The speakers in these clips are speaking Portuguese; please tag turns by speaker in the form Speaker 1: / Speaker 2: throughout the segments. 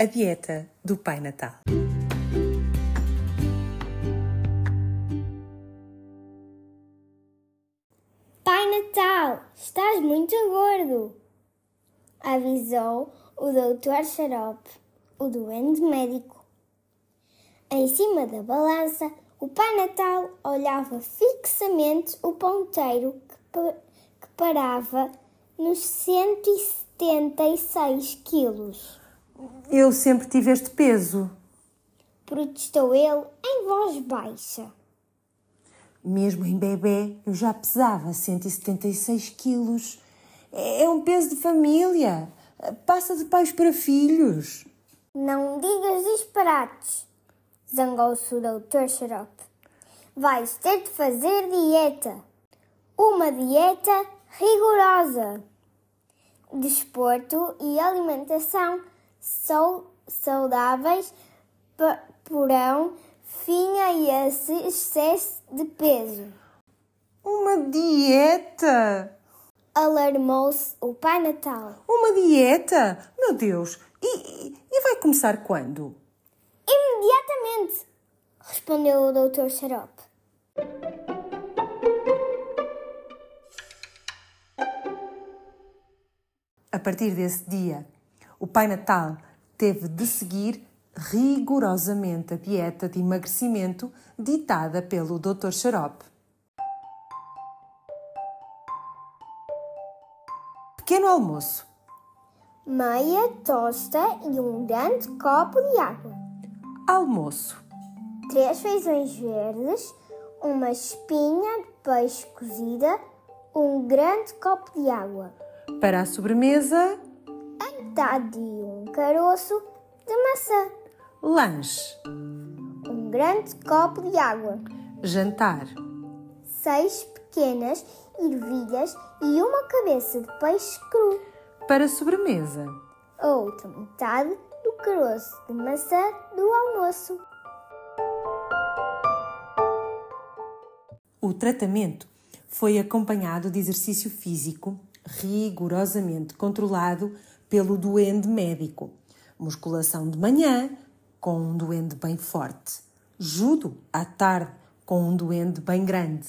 Speaker 1: A dieta do Pai Natal.
Speaker 2: Pai Natal, estás muito gordo, avisou o doutor Xarope, o doente médico. Em cima da balança, o Pai Natal olhava fixamente o ponteiro que, que parava nos 176 quilos.
Speaker 1: Eu sempre tive este peso.
Speaker 2: Protestou ele em voz baixa.
Speaker 1: Mesmo em bebê, eu já pesava 176 quilos. É um peso de família. Passa de pais para filhos.
Speaker 2: Não digas disparates, zangou-se o doutor Xarope. Vais ter de fazer dieta. Uma dieta rigorosa. Desporto e alimentação são saudáveis porão fim a esse excesso de peso.
Speaker 1: Uma dieta?
Speaker 2: Alarmou-se o Pai Natal.
Speaker 1: Uma dieta? Meu Deus! E, e- e vai começar quando?
Speaker 2: Imediatamente, respondeu o doutor Xarope.
Speaker 1: A partir desse dia, o Pai Natal teve de seguir rigorosamente a dieta de emagrecimento ditada pelo Dr. Xarope. Pequeno almoço.
Speaker 2: Meia tosta e um grande copo de água.
Speaker 1: Almoço.
Speaker 2: Três feijões verdes, uma espinha de peixe cozida, um grande copo de água,
Speaker 1: Para a sobremesa,
Speaker 2: metade de um caroço de maçã,
Speaker 1: lanche.
Speaker 2: um grande copo de água,
Speaker 1: Jantar.
Speaker 2: seis pequenas ervilhas e uma cabeça de peixe cru,
Speaker 1: Para a sobremesa,
Speaker 2: a outra metade do caroço de maçã do almoço.
Speaker 1: O tratamento foi acompanhado de exercício físico rigorosamente controlado pelo duende médico. Musculação de manhã, com um duende bem forte. Judo à tarde, com um duende bem grande.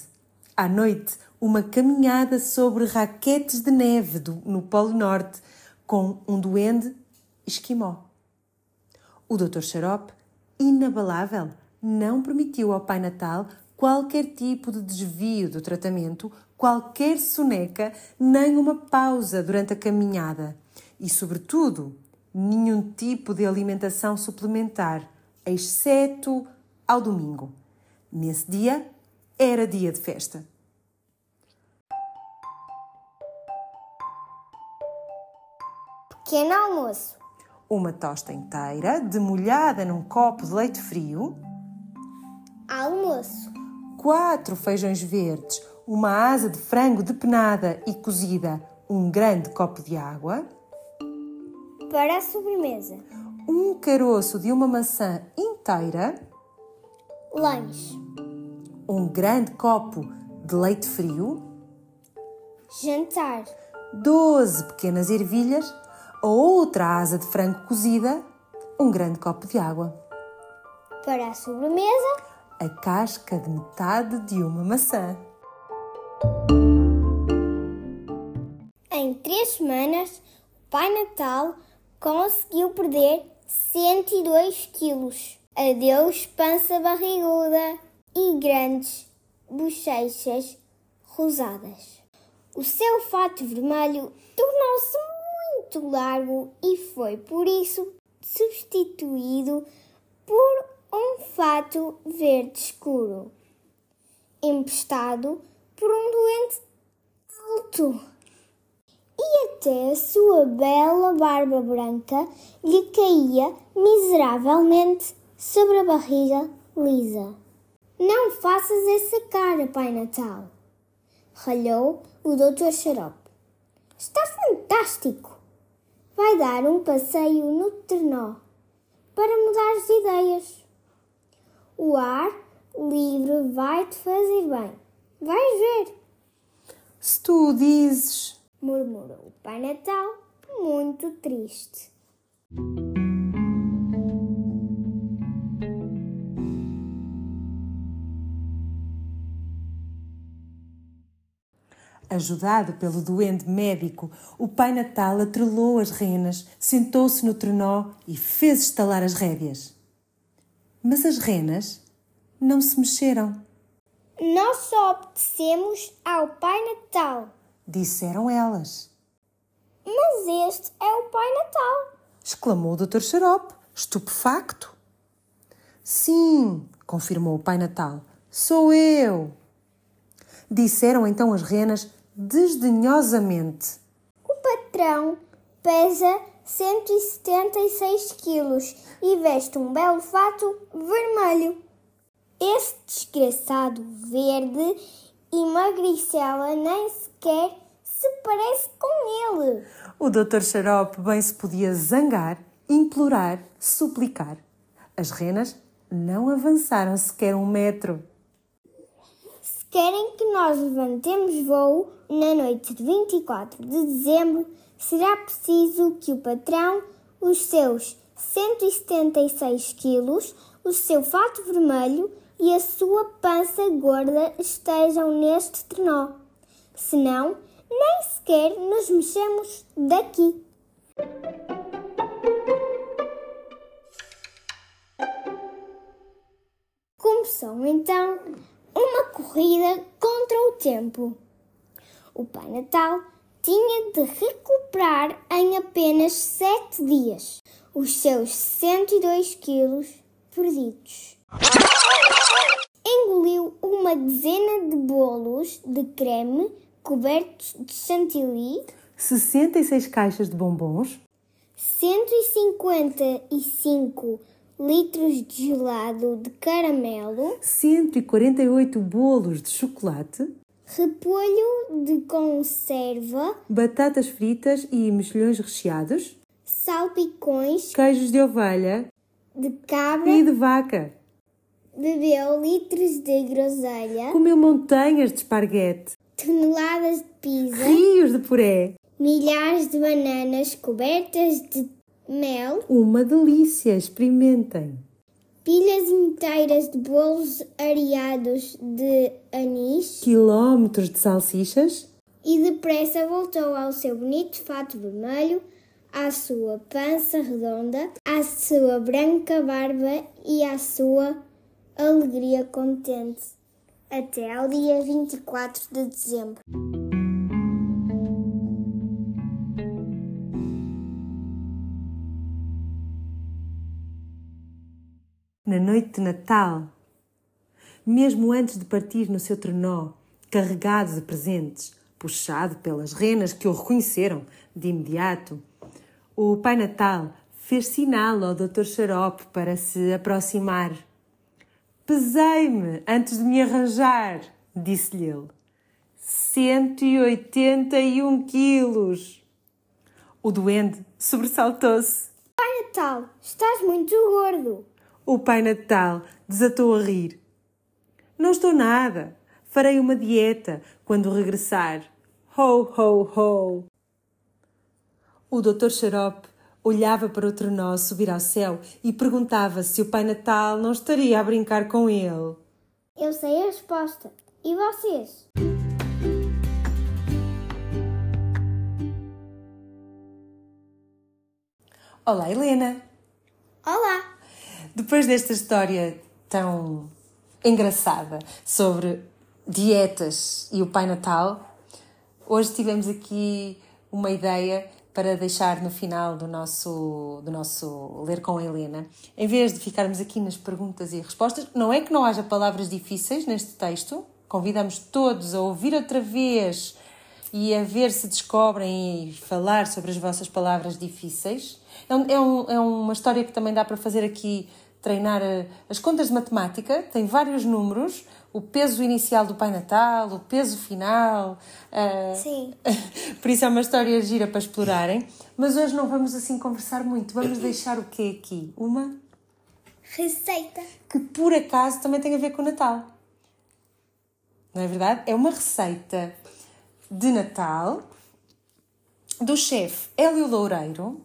Speaker 1: À noite, uma caminhada sobre raquetes de neve do- no Polo Norte, com um duende esquimó. O Dr. Xarope, inabalável, não permitiu ao Pai Natal qualquer tipo de desvio do tratamento, qualquer soneca, nem uma pausa durante a caminhada e, sobretudo, nenhum tipo de alimentação suplementar, exceto ao domingo. Nesse dia, era dia de festa.
Speaker 2: Pequeno almoço.
Speaker 1: Uma tosta inteira, demolhada num copo de leite frio,
Speaker 2: Almoço.
Speaker 1: quatro feijões verdes, uma asa de frango depenada e cozida, um grande copo de água,
Speaker 2: Para a sobremesa.
Speaker 1: um caroço de uma maçã inteira,
Speaker 2: Lanche.
Speaker 1: um grande copo de leite frio,
Speaker 2: Jantar.
Speaker 1: 12 pequenas ervilhas, a outra asa de frango cozida, um grande copo de água,
Speaker 2: Para a sobremesa.
Speaker 1: a casca de metade de uma maçã.
Speaker 2: Em três semanas, o Pai Natal conseguiu perder 102 quilos. Adeus, pança barriguda e grandes bochechas rosadas. O seu fato vermelho tornou-se muito largo e foi por isso substituído por um fato verde escuro, empestado por um doente alto até a sua bela barba branca lhe caía miseravelmente sobre a barriga lisa. Não faças essa cara, Pai Natal, ralhou o Dr. Xarope. Está fantástico! Vai dar um passeio no trenó para mudar de ideias. O ar livre vai te fazer bem. Vais ver!
Speaker 1: Se tu dizes
Speaker 2: murmurou o Pai Natal, muito triste.
Speaker 1: Ajudado pelo doente médico, o Pai Natal atrelou as renas, sentou-se no trenó e fez estalar as rédeas. Mas as renas não se mexeram.
Speaker 2: Nós só obedecemos ao Pai Natal,
Speaker 1: Disseram elas.
Speaker 2: Mas este é o Pai Natal.
Speaker 1: Exclamou o Dr. Xarope, estupefacto. Sim, confirmou o Pai Natal. Sou eu. Disseram então as renas desdenhosamente.
Speaker 2: O patrão pesa 176 quilos e veste um belo fato vermelho. Esse desgraçado verde e magricela nem sequer se parece com ele.
Speaker 1: O Dr. Xarope bem se podia zangar, implorar, suplicar. As renas não avançaram sequer um metro.
Speaker 2: Se querem que nós levantemos voo na noite de 24 de dezembro, será preciso que o patrão, os seus 176 quilos, o seu fato vermelho e a sua pança gorda estejam neste trenó. Senão, nem sequer nos mexemos daqui. Começou então uma corrida contra o tempo. O Pai Natal tinha de recuperar em apenas sete dias os seus 102 quilos perdidos. Engoliu uma dezena de bolos de creme cobertos de chantilly,
Speaker 1: 66 caixas de bombons,
Speaker 2: 155 litros de gelado de caramelo,
Speaker 1: 148 bolos de chocolate,
Speaker 2: repolho de conserva,
Speaker 1: batatas fritas e mexilhões recheados,
Speaker 2: salpicões
Speaker 1: queijos de ovelha
Speaker 2: de cabra,
Speaker 1: e de vaca.
Speaker 2: bebeu litros de groselha,
Speaker 1: Comeu montanhas de esparguete,
Speaker 2: toneladas de pizza,
Speaker 1: rios de puré.
Speaker 2: milhares de bananas cobertas de mel,
Speaker 1: Uma delícia, experimentem.
Speaker 2: pilhas inteiras de bolos areados de anis
Speaker 1: Quilómetros de salsichas,
Speaker 2: e depressa voltou ao seu bonito fato vermelho, à sua pança redonda, à sua branca barba e à sua alegria contente. Até ao dia 24 de dezembro.
Speaker 1: na noite de Natal, mesmo antes de partir no seu trenó, carregado de presentes, puxado pelas renas que o reconheceram de imediato, o Pai Natal fez sinal ao Dr. Xarope para se aproximar. Pesei-me antes de me arranjar, disse-lhe ele. 181 quilos. O duende sobressaltou-se.
Speaker 2: Pai Natal, estás muito gordo.
Speaker 1: O Pai Natal desatou a rir. Não estou nada. Farei uma dieta quando regressar. Ho, ho, ho. O Dr. Xarope olhava para o trenó subir ao céu e perguntava se o Pai Natal não estaria a brincar com ele.
Speaker 2: Eu sei a resposta. E vocês?
Speaker 1: Olá, Helena.
Speaker 2: Olá!
Speaker 1: Depois desta história tão engraçada sobre dietas e o Pai Natal, hoje tivemos aqui uma ideia para deixar no final do nosso, do nosso Ler com Helena. Em vez de ficarmos aqui nas perguntas e respostas, não é que não haja palavras difíceis neste texto, convidamos todos a ouvir outra vez e a ver se descobrem e falar sobre as vossas palavras difíceis. É, um, é, é uma história que também dá para fazer aqui, treinar eh, as contas de matemática, tem vários números, o peso inicial do Pai Natal, o peso final. eh,
Speaker 2: Sim.
Speaker 1: Por isso é uma história gira para explorarem. Mas hoje não vamos assim conversar muito, vamos deixar o quê aqui? Uma
Speaker 2: Receita.
Speaker 1: que por acaso também tem a ver com o Natal. Não é verdade? É uma receita de Natal do chefe Hélio Loureiro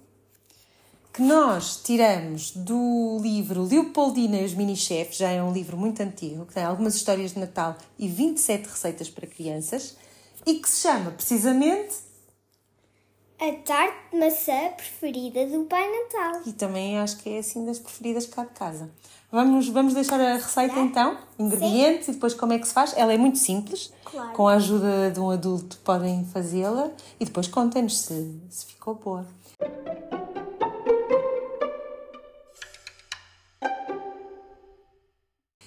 Speaker 1: que nós tiramos do livro Leopoldina e os Mini-Chefs, já é um livro muito antigo, que tem algumas histórias de Natal e 27 receitas para crianças. e que se chama precisamente
Speaker 2: A tarte de maçã preferida do Pai Natal.
Speaker 1: e também acho que é assim das preferidas cá de casa. Vamos, vamos deixar a receita então, ingredientes e depois como é que se faz. Ela é muito simples,
Speaker 2: Claro.
Speaker 1: com a ajuda de um adulto podem fazê-la e depois contem-nos se, se ficou boa.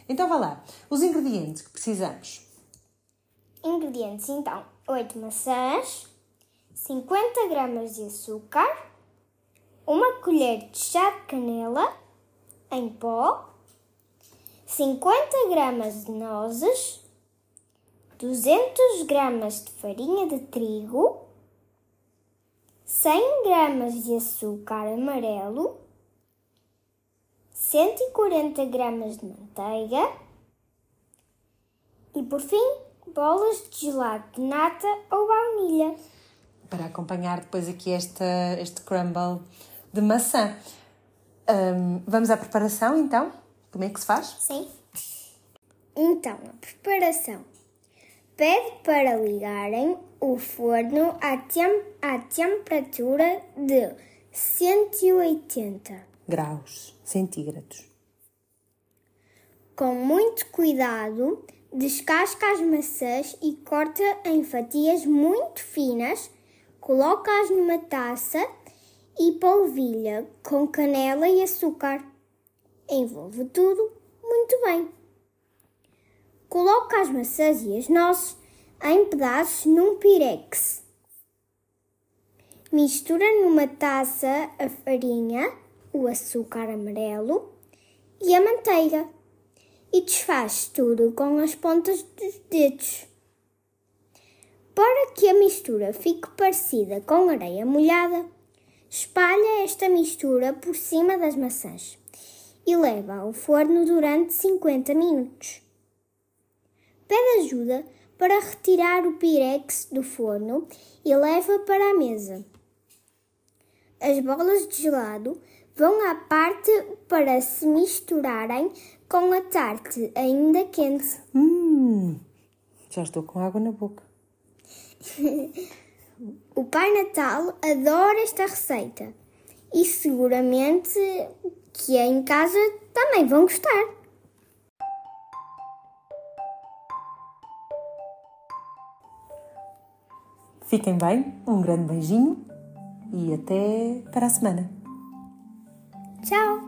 Speaker 1: Então vá lá, os ingredientes que precisamos.
Speaker 2: Ingredientes então: 8 maçãs, 50 gramas de açúcar, uma colher de chá de canela em pó, 50 gramas de nozes, 200 gramas de farinha de trigo, 100 gramas de açúcar amarelo, 140 gramas de manteiga e por fim bolas de gelado de nata ou baunilha.
Speaker 1: para acompanhar depois aqui esta, este crumble de maçã. Hum, vamos à preparação então? Como é que se faz?
Speaker 2: Sim. Então, a preparação. Pede para ligarem o forno à, tem à temperatura de 180.
Speaker 1: Graus centígrados.
Speaker 2: Com muito cuidado, descasca as maçãs e corta em fatias muito finas, coloca-as numa taça e polvilha com canela e açúcar. Envolve tudo muito bem. Coloca as maçãs e as nozes em pedaços num pirex. Mistura numa taça a farinha, o açúcar amarelo e a manteiga e desfaz tudo com as pontas dos dedos. Para que a mistura fique parecida com areia molhada, espalha esta mistura por cima das maçãs e leva ao forno durante 50 minutos. Pede ajuda para retirar o pirex do forno e leva para a mesa. As bolas de gelado vão à parte para se misturarem com a tarte ainda quente.
Speaker 1: Hum, já estou com água na boca.
Speaker 2: O Pai Natal adora esta receita e seguramente que em casa também vão gostar.
Speaker 1: Fiquem bem, um grande beijinho e até para a semana.
Speaker 2: 教。